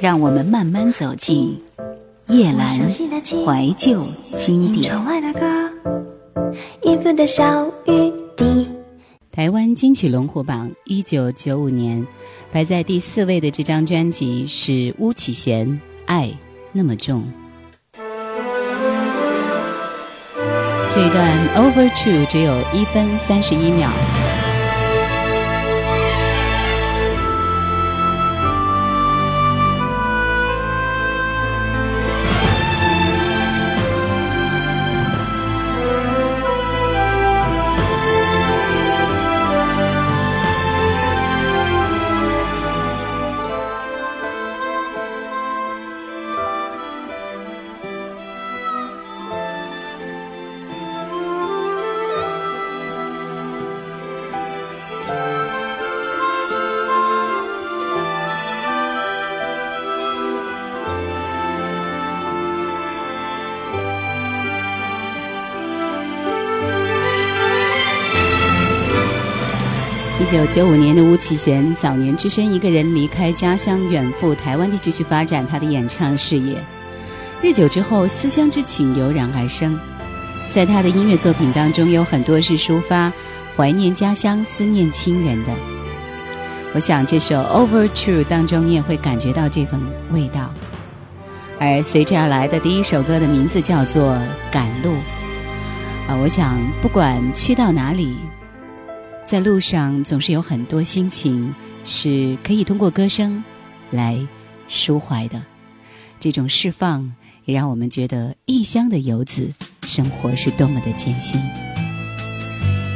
让我们慢慢走进夜阑怀旧经典。台湾金曲龙虎榜一九九五年排在第四位的这张专辑是巫启贤《爱那么重》。这一段 Over Two 只有一分三十一秒。九九五年的巫启贤早年只身一个人离开家乡，远赴台湾地区去发展他的演唱事业。日久之后，思乡之情油然而生。在他的音乐作品当中，有很多是抒发怀念家乡、思念亲人的。我想这首《Overture》当中，你也会感觉到这份味道。而随之而来的第一首歌的名字叫做《赶路》。啊，我想不管去到哪里。在路上总是有很多心情是可以通过歌声来抒怀的，这种释放也让我们觉得异乡的游子生活是多么的艰辛。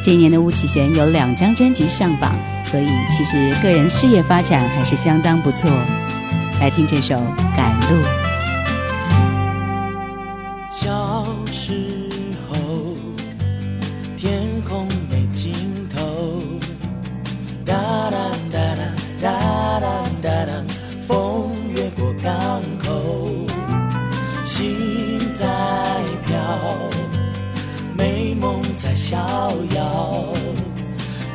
今年的巫启贤有两张专辑上榜，所以其实个人事业发展还是相当不错。来听这首《赶路》。逍遥，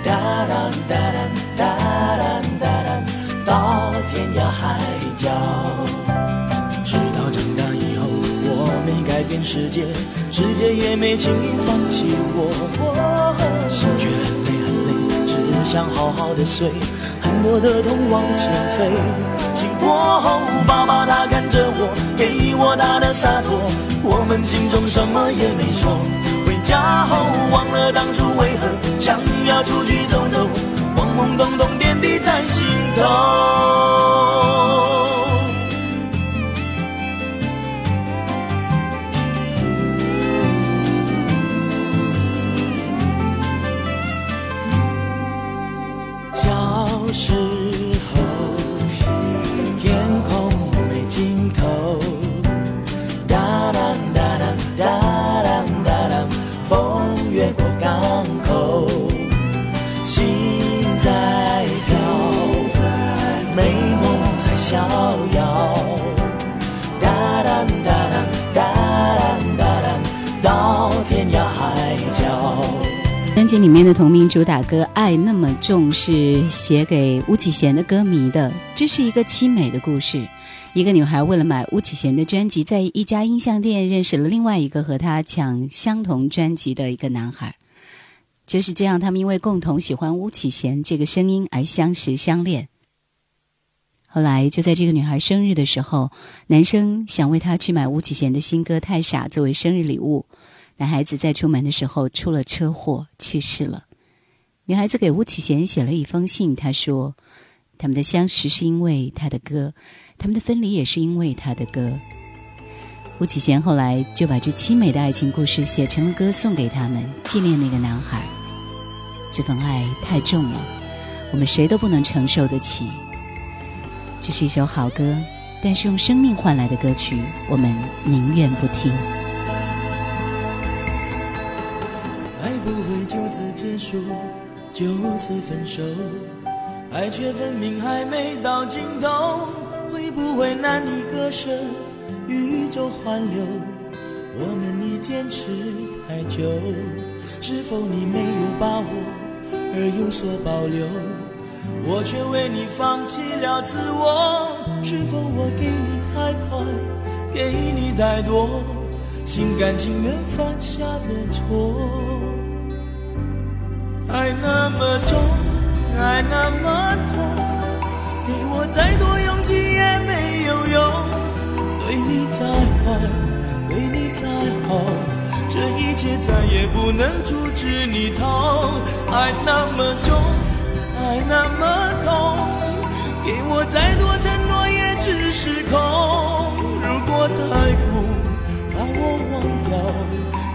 哒啦哒啦哒啦哒啦，到天涯海角。直到长大以后，我。没改变世界，世界也没轻易放弃我。心却很累很累，只想好好的睡，很多的痛往前飞。经过后，爸爸他看着我，给我。大的洒脱，我。们心中什么也没说。家后忘了当初为何想要出去走走，懵懵懂懂点滴在心头。专辑里面的同名主打歌《爱那么重》是写给巫启贤的歌迷的。这是一个凄美的故事。一个女孩为了买巫启贤的专辑，在一家音像店认识了另外一个和她抢相同专辑的一个男孩。就是这样，他们因为共同喜欢巫启贤这个声音而相识相恋。后来，就在这个女孩生日的时候，男生想为她去买巫启贤的新歌《太傻》作为生日礼物。男孩子在出门的时候出了车祸，去世了。女孩子给巫启贤写了一封信，她说：“他们的相识是因为他的歌，他们的分离也是因为他的歌。”巫启贤后来就把这凄美的爱情故事写成了歌，送给他们，纪念那个男孩。这份爱太重了，我们谁都不能承受得起。这是一首好歌，但是用生命换来的歌曲，我们宁愿不听。不会就此结束，就此分手，爱却分明还没到尽头。会不会难以割舍，宇宙环流，我们已坚持太久。是否你没有把握，而有所保留？我却为你放弃了自我，是否我给你太快，给你太多，心甘情愿犯下的错？爱那么重，爱那么痛，给我再多勇气也没有用。对你再坏，对你再好，这一切再也不能阻止你逃。爱那么重，爱那么痛。给我再多承诺，也只是空。如果太苦，把我忘掉，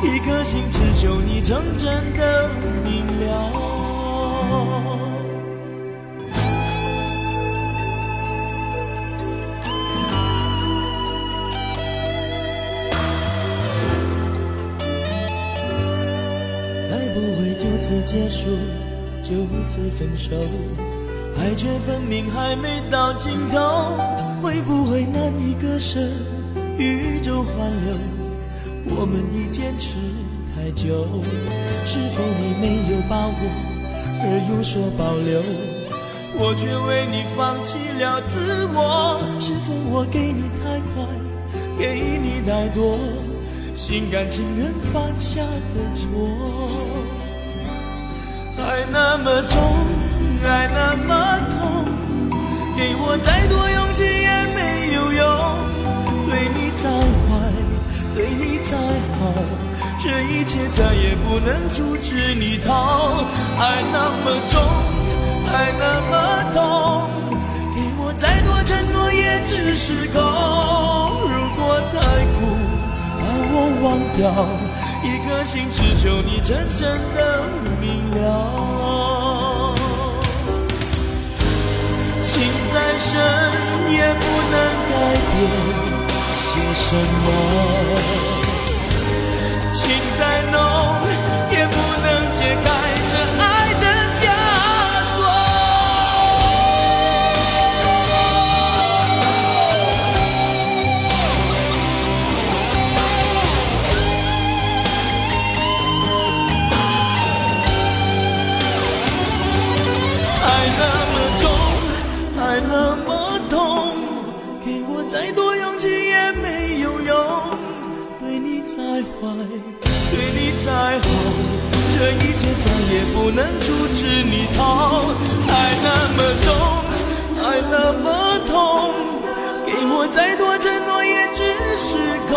一颗心只求你成真的明了。该不会就此结束，就此分手？爱却分明还没到尽头，会不会难以割舍？宇宙环流，我们已坚持太久。是否你没有把握而有所保留？我却为你放弃了自我。是否我给你太快，给你太多，心甘情愿犯下的错？爱那么重。爱那么痛，给我再多勇气也没有用。对你再坏，对你再好，这一切再也不能阻止你逃。爱那么重，爱那么痛，给我再多承诺也只是空。如果太苦，把我忘掉，一颗心只求你真正的明了。情再深也不能改变什么，情再浓一切再也不能阻止你逃，爱那么重，爱那么痛，给我再多承诺也只是空。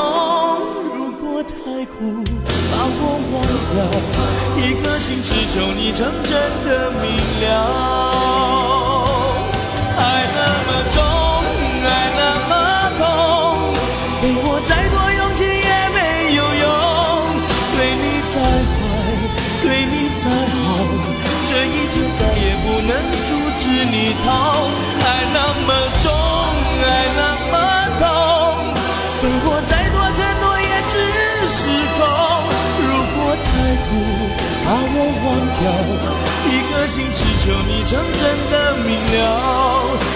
如果太苦，把我忘掉，一颗心只求你成真的明了。真正的明了。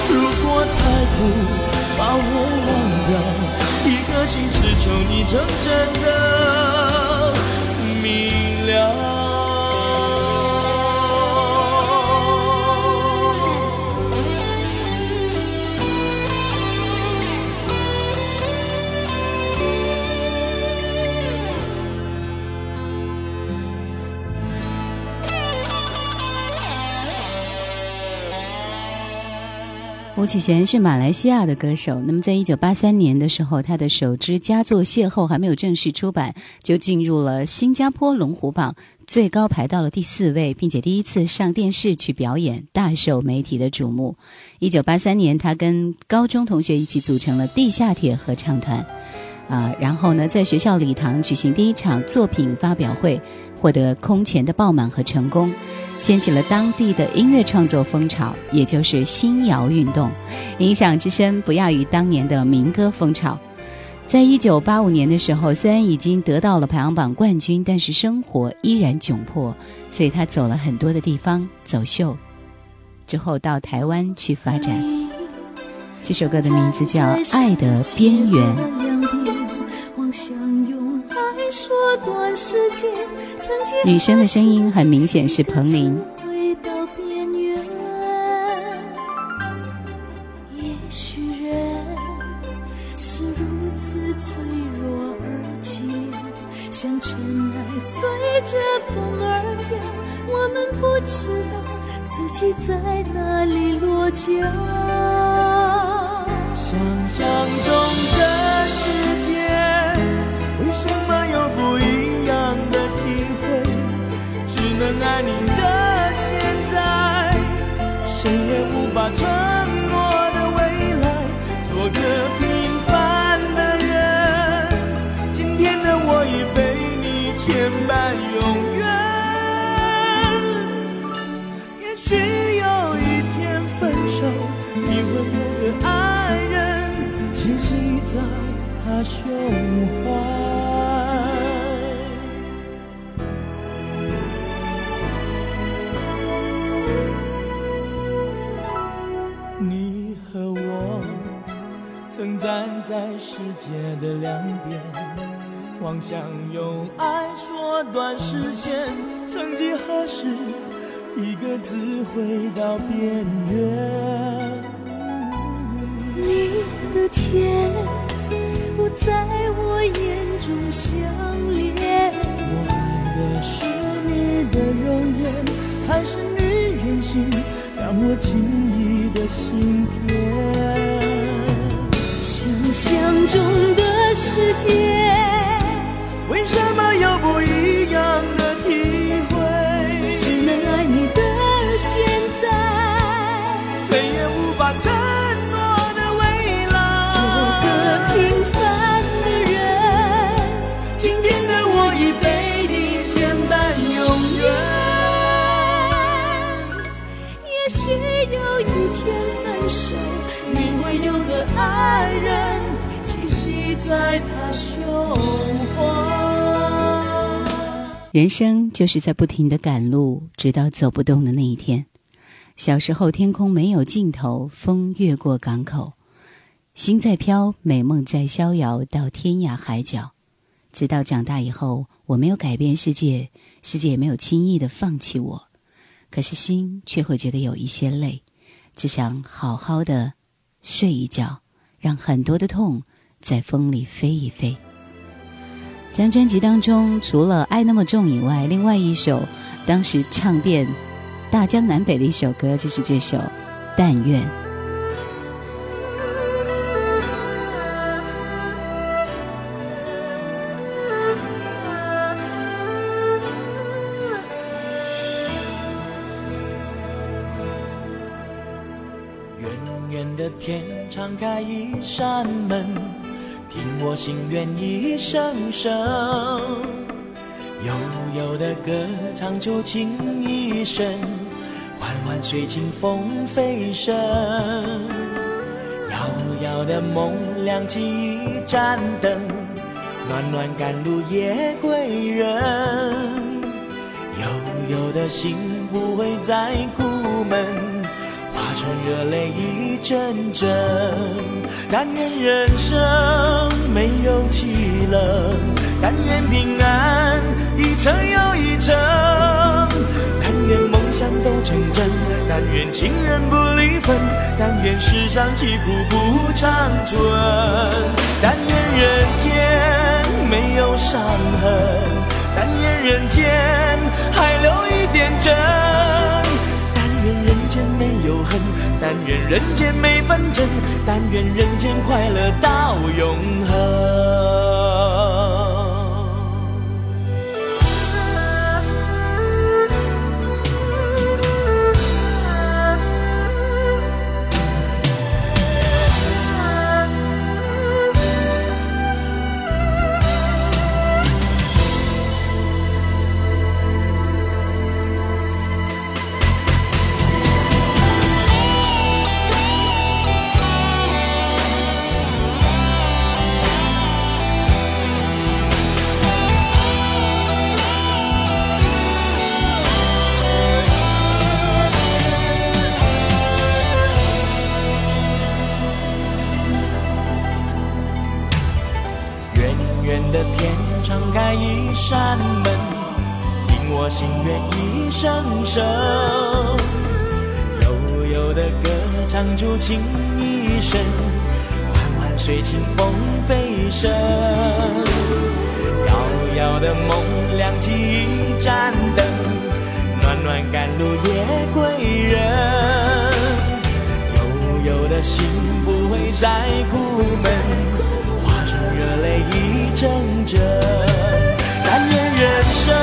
如果太苦，把我忘掉，一颗心只求你真正的明了。吴启贤是马来西亚的歌手。那么，在一九八三年的时候，他的首支佳作《邂逅》还没有正式出版，就进入了新加坡龙虎榜，最高排到了第四位，并且第一次上电视去表演，大受媒体的瞩目。一九八三年，他跟高中同学一起组成了地下铁合唱团，啊，然后呢，在学校礼堂举行第一场作品发表会，获得空前的爆满和成功。掀起了当地的音乐创作风潮，也就是新谣运动，影响之深不亚于当年的民歌风潮。在一九八五年的时候，虽然已经得到了排行榜冠军，但是生活依然窘迫，所以他走了很多的地方走秀，之后到台湾去发展。这首歌的名字叫《爱的边缘》。女生的声音很明显是彭羚。也许人是如此脆弱而凄凉，像尘埃随着风儿飘，我们不知道自己在哪里落脚。想象中在世界的两边，妄想用爱缩短视线。曾几何时，一个字回到边缘。你的甜不在我眼中相连，我爱的是你的容颜，还是女人心让我轻易的芯片？想象中的世界。为什么有不一样的体会？只能爱你的现在，谁也无法承诺的未来。做个平凡的人。今天的我已被你牵绊永远。也许有一天分手，你会有个爱人在他胸怀。人生就是在不停的赶路，直到走不动的那一天。小时候，天空没有尽头，风越过港口，心在飘，美梦在逍遥，到天涯海角。直到长大以后，我没有改变世界，世界也没有轻易的放弃我，可是心却会觉得有一些累，只想好好的睡一觉，让很多的痛在风里飞一飞。将专辑当中，除了《爱那么重》以外，另外一首当时唱遍大江南北的一首歌，就是这首《但愿》。远远的天敞开一扇门，我心愿一声声，悠悠的歌唱出情意深，缓缓随清风飞升，遥遥的梦亮起一盏灯，暖暖赶路夜归人，悠悠的心不会再苦闷。化成热泪一阵阵。但愿人生没有凄冷，但愿平安一程又一程，但愿梦想都成真，但愿情人不离分，但愿世上疾苦不长存，但愿人间没有伤痕，但愿人间还留一点真。愿人间没有恨，但愿人间没纷争，但愿人间快乐到永恒。远的天敞开一扇门，听我心愿一声声，悠悠的歌唱出情意深，缓缓随随清风飞升。遥遥的梦亮起一盏灯，暖暖赶路夜归人。悠悠的心不会再苦闷，化成热泪一一阵阵。但愿人生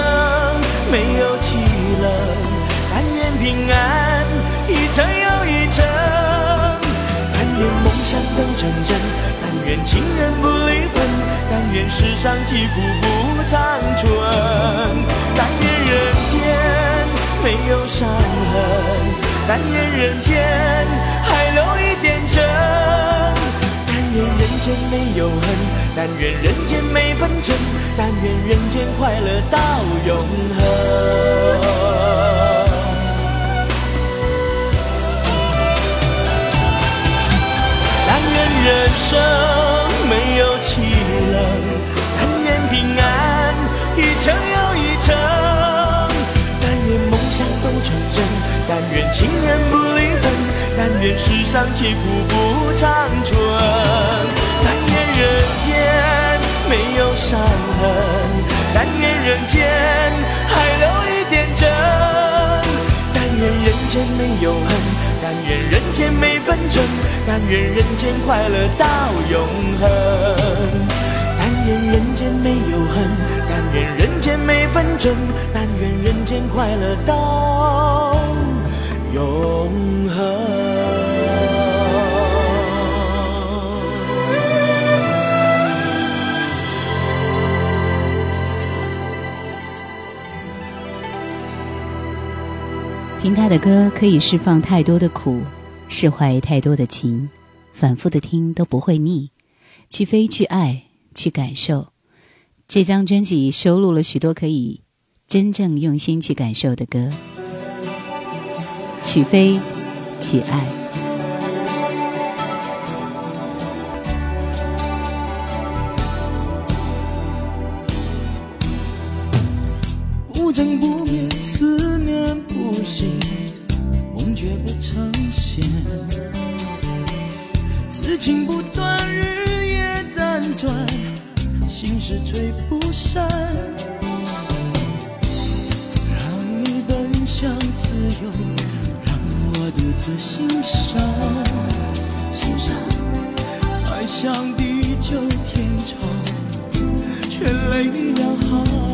没有凄冷，但愿平安一程又一程。但愿梦想都成真，但愿情人不离分，但愿世上疾苦不长存。但愿人间没有伤痕，但愿人间还留一。间没有恨，但愿人间没纷争，但愿人间快乐到永恒。但愿人生没有凄冷，但愿平安一程又一程，但愿梦想都成真，但愿情人不离分，但愿世上疾苦不长存，人间没有伤痕，但愿人间还留一点真，但愿人间没有恨，但愿人间没纷争，但愿人间快乐到永恒。但愿人间没有恨，但愿人间没纷争，但愿人间快乐到永恒。听他的歌可以释放太多的苦，释怀太多的情，反复的听都不会腻。去飞，去爱，去感受。这张专辑收录了许多可以真正用心去感受的歌。去飞，去爱。不争不灭，思念不息，梦绝不成仙。此情不断，日夜辗转，心事吹不散。让你奔向自由，让我独自欣赏，欣赏。才想地久天长，却泪两行。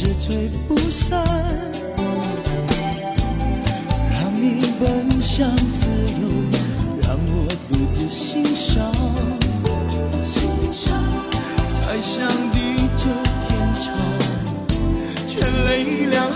是吹不散。让你奔向自由，让我独自欣赏，欣赏。才想地久天长，却泪两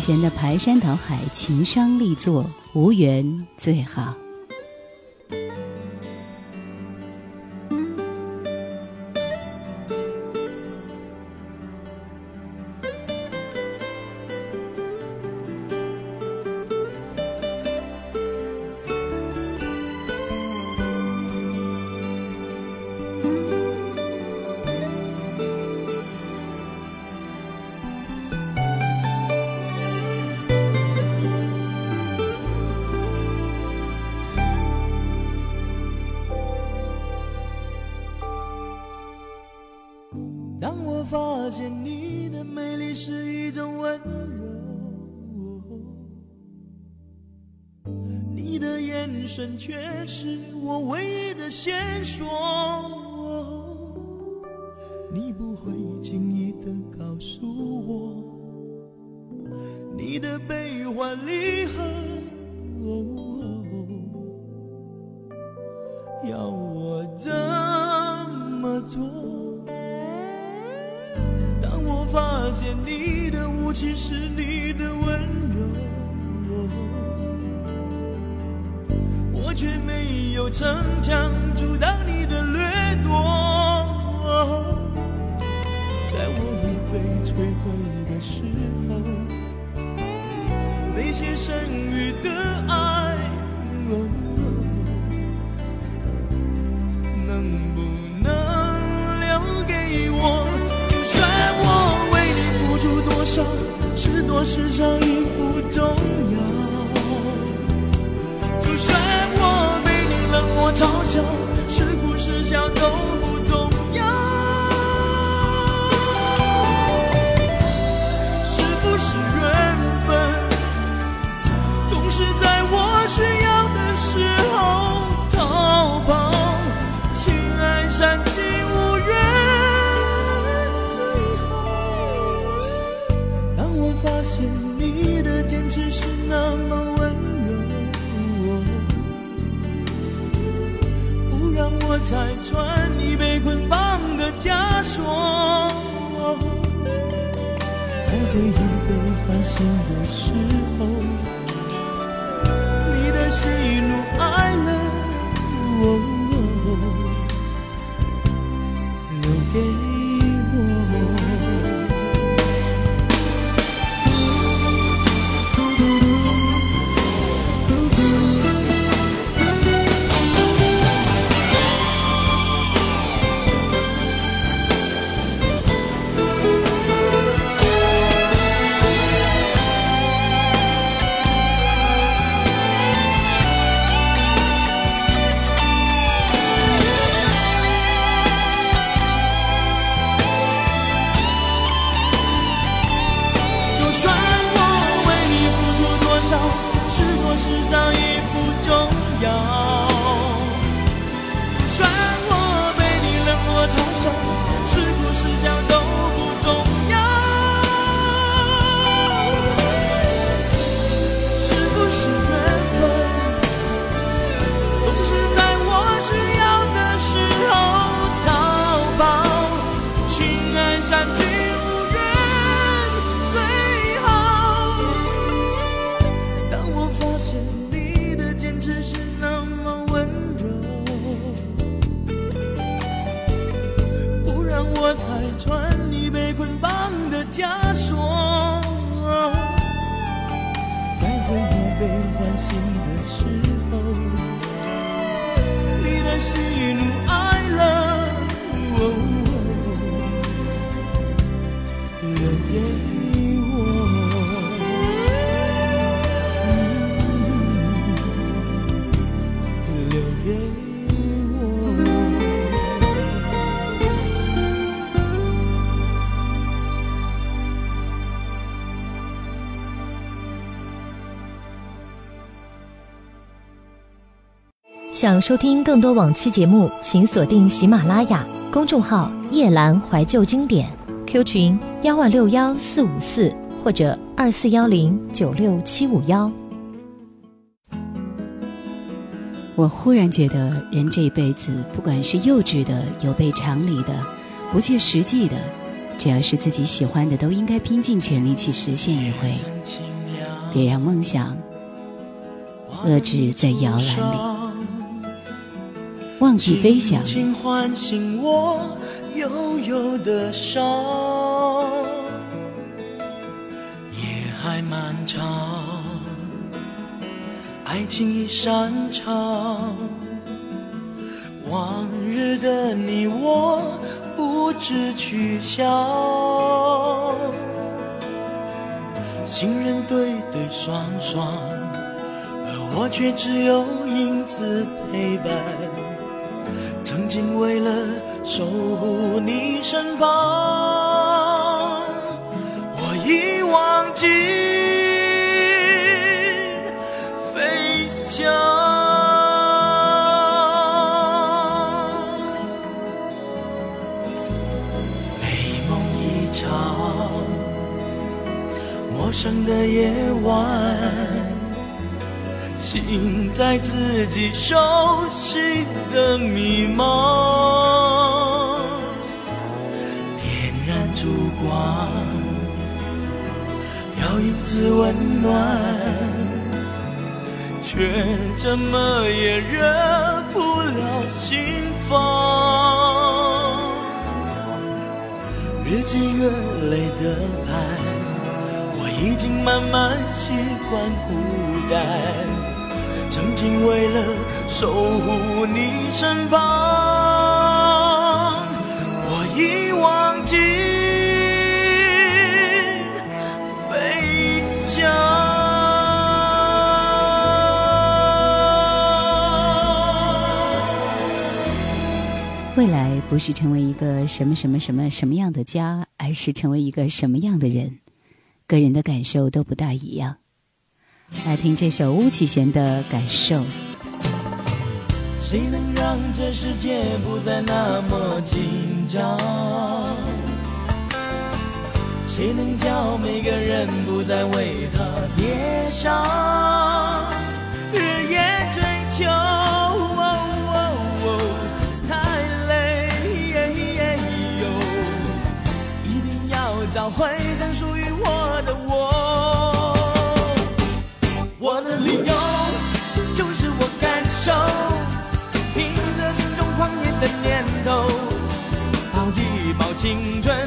前的排山倒海，情商力作，无缘最好。现你的美丽是一种温柔，你的眼神却是我唯一的线索。你不会轻易的告诉我你的悲欢离你的武器是你的温柔，我却没有逞强阻挡你的掠夺。在我已被摧毁的时候，那些剩余的爱，我世上已不重要。就算我被你冷漠嘲笑，是哭是笑都坚持是那么温柔，不让我拆穿你被捆绑的枷锁。在回忆被唤醒的时候，你的喜怒哀，想收听更多往期节目，请锁定喜马拉雅公众号“夜阑怀旧经典 ”，Q 群幺二六幺四五四或者二四幺零九六七五幺。我忽然觉得，人这一辈子，不管是幼稚的、有悖常理的、不切实际的，只要是自己喜欢的，都应该拼尽全力去实现一回，别让梦想遏制在摇篮里。忘记飞翔，轻唤醒我悠悠的伤。夜还漫长，爱情已散场。往日的你我不知去向，行人对对双双，而我却只有影子陪伴。曾经为了守护你身旁，我已忘记飞翔。美梦一场，陌生的夜晚。心在自己熟悉的迷茫，点燃烛光，要一丝温暖，却怎么也热不了心房。日积月累的爱，我已经慢慢习惯孤单。曾经为了守护你身旁，我已忘记飞翔。未来不是成为一个什么什么什么什么样的家，而是成为一个什么样的人。个人的感受都不大一样。来听这首巫启贤的感受。谁能让这世界不再那么紧张？谁能叫每个人不再为他跌伤？日夜追求，太累，一定要找回曾属于我的。我青春，